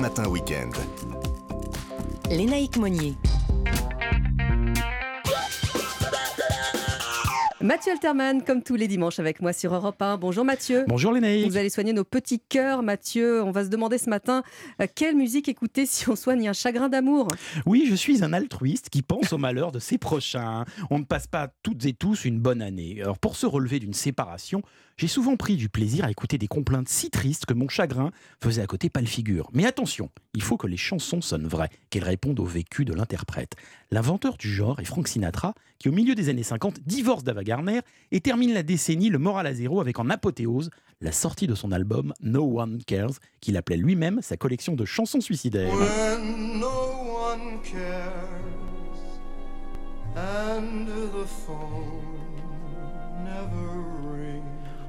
Matin Week-end. Lénaïque Monnier. Mathieu Alterman, comme tous les dimanches avec moi sur Europe 1. Bonjour Mathieu. Bonjour Lénaïque. Vous allez soigner nos petits cœurs, Mathieu. On va se demander ce matin euh, quelle musique écouter si on soigne un chagrin d'amour? Oui, je suis un altruiste qui pense au malheur de ses prochains. On ne passe pas toutes et tous une bonne année. Alors pour se relever d'une séparation, j'ai souvent pris du plaisir à écouter des complaintes si tristes que mon chagrin faisait à côté pas le figure. Mais attention, il faut que les chansons sonnent vraies, qu'elles répondent au vécu de l'interprète. L'inventeur du genre est Frank Sinatra, qui au milieu des années 50 divorce d'Ava Et termine la décennie le moral à zéro avec en apothéose la sortie de son album No One Cares, qu'il appelait lui-même sa collection de chansons suicidaires.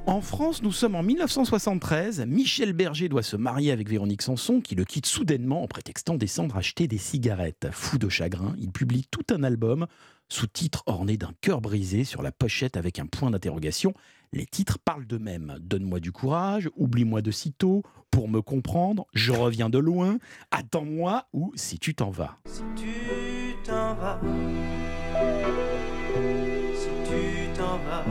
En France, nous sommes en 1973. Michel Berger doit se marier avec Véronique Sanson, qui le quitte soudainement en prétextant descendre acheter des cigarettes. Fou de chagrin, il publie tout un album sous titre orné d'un cœur brisé sur la pochette avec un point d'interrogation. Les titres parlent d'eux-mêmes. Donne-moi du courage, oublie-moi de sitôt, pour me comprendre, je reviens de loin, attends-moi ou si tu t'en vas. Si tu t'en vas, si tu t'en vas,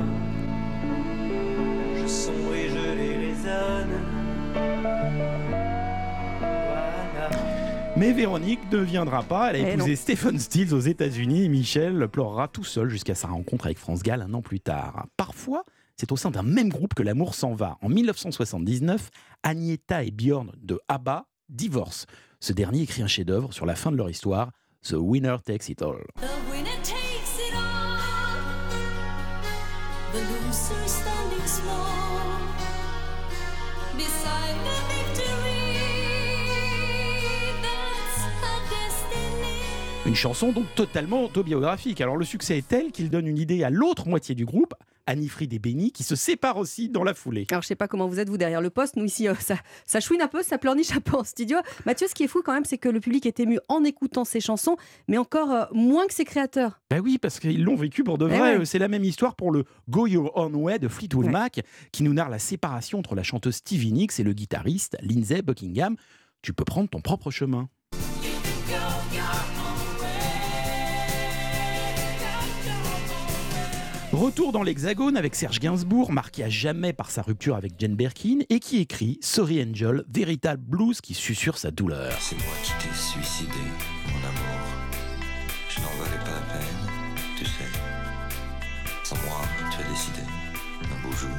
Mais Véronique ne viendra pas. Elle a Eh épousé. Stephen Stills aux États-Unis et Michel pleurera tout seul jusqu'à sa rencontre avec France Gall un an plus tard. Parfois, c'est au sein d'un même groupe que l'amour s'en va. En 1979, Agnetha et Björn de ABBA divorcent. Ce dernier écrit un chef-d'œuvre sur la fin de leur histoire, The Winner Takes It All. The winner takes it all. The loser standing small beside the. Une chanson donc totalement autobiographique. Alors le succès est tel qu'il donne une idée à l'autre moitié du groupe, Annie-Fried et Benny, qui se séparent aussi dans la foulée. Alors je sais pas comment vous êtes vous derrière le poste. Nous ici, euh, ça, ça chouine un peu, ça pleurniche un peu en studio. Mathieu, ce qui est fou quand même, c'est que le public est ému en écoutant ses chansons, mais encore euh, moins que ses créateurs. Ben oui, parce qu'ils l'ont vécu pour de Eh vrai. ouais. C'est la même histoire pour le Go Your Own Way de Fleetwood Ouais. Mac, qui nous narre la séparation entre la chanteuse Stevie Nicks et le guitariste Lindsey Buckingham. Tu peux prendre ton propre chemin. Retour dans l'Hexagone avec Serge Gainsbourg, marqué à jamais par sa rupture avec Jane Birkin, et qui écrit Sorry Angel, véritable blues qui susurre sa douleur. C'est moi qui t'ai suicidé, mon amour. Je n'en valais pas la peine, tu sais. Sans moi, tu as décidé, un beau jour,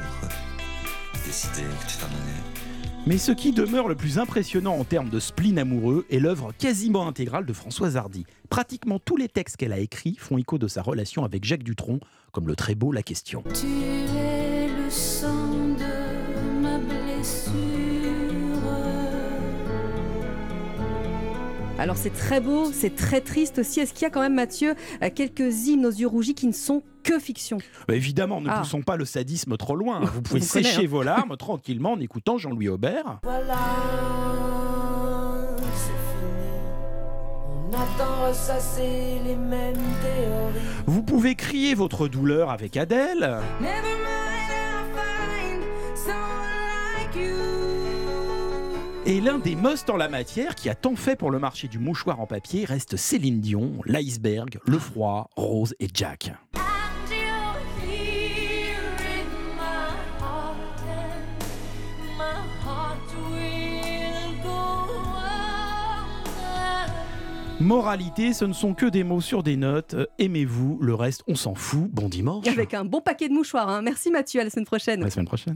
décidé que tu t'en allais. Mais ce qui demeure le plus impressionnant en termes de spleen amoureux est l'œuvre quasiment intégrale de Françoise Hardy. Pratiquement tous les textes qu'elle a écrits font écho de sa relation avec Jacques Dutronc, comme le très beau La Question. Tu es le sang de ma blessure. Alors c'est très beau, c'est très triste aussi. Est-ce qu'il y a quand même, Mathieu, euh, quelques hymnes aux yeux rougis qui ne sont que fiction Bah, évidemment, ne Ah. poussons pas le sadisme trop loin. Vous pouvez sécher hein. vos larmes tranquillement en écoutant Jean-Louis Aubert. Voilà, c'est fini. On attend ressasser les mêmes théories. Vous pouvez crier votre douleur avec Adèle. Never mind, I'll find someone like you. Et l'un des musts en la matière qui a tant fait pour le marché du mouchoir en papier reste Céline Dion, l'iceberg, le froid, Rose et Jack. Moralité, ce ne sont que des mots sur des notes. Euh, Aimez-vous, le reste, on s'en fout. Bon dimanche. Avec un bon paquet de mouchoirs. hein. Merci Mathieu, à la semaine prochaine. À la semaine prochaine.